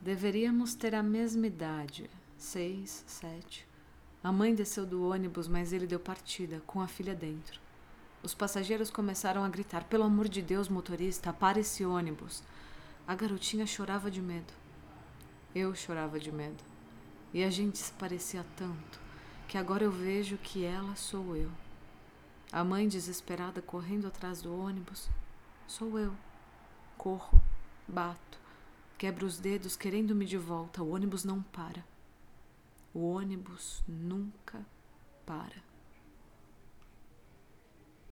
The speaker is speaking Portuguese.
Deveríamos ter a mesma idade, seis, sete. A mãe desceu do ônibus, mas ele deu partida, com a filha dentro. Os passageiros começaram a gritar: Pelo amor de Deus, motorista, pare esse ônibus. A garotinha chorava de medo. Eu chorava de medo. E a gente se parecia tanto que agora eu vejo que ela sou eu. A mãe desesperada correndo atrás do ônibus. Sou eu. Corro, bato, quebro os dedos querendo-me de volta. O ônibus não para. O ônibus nunca para.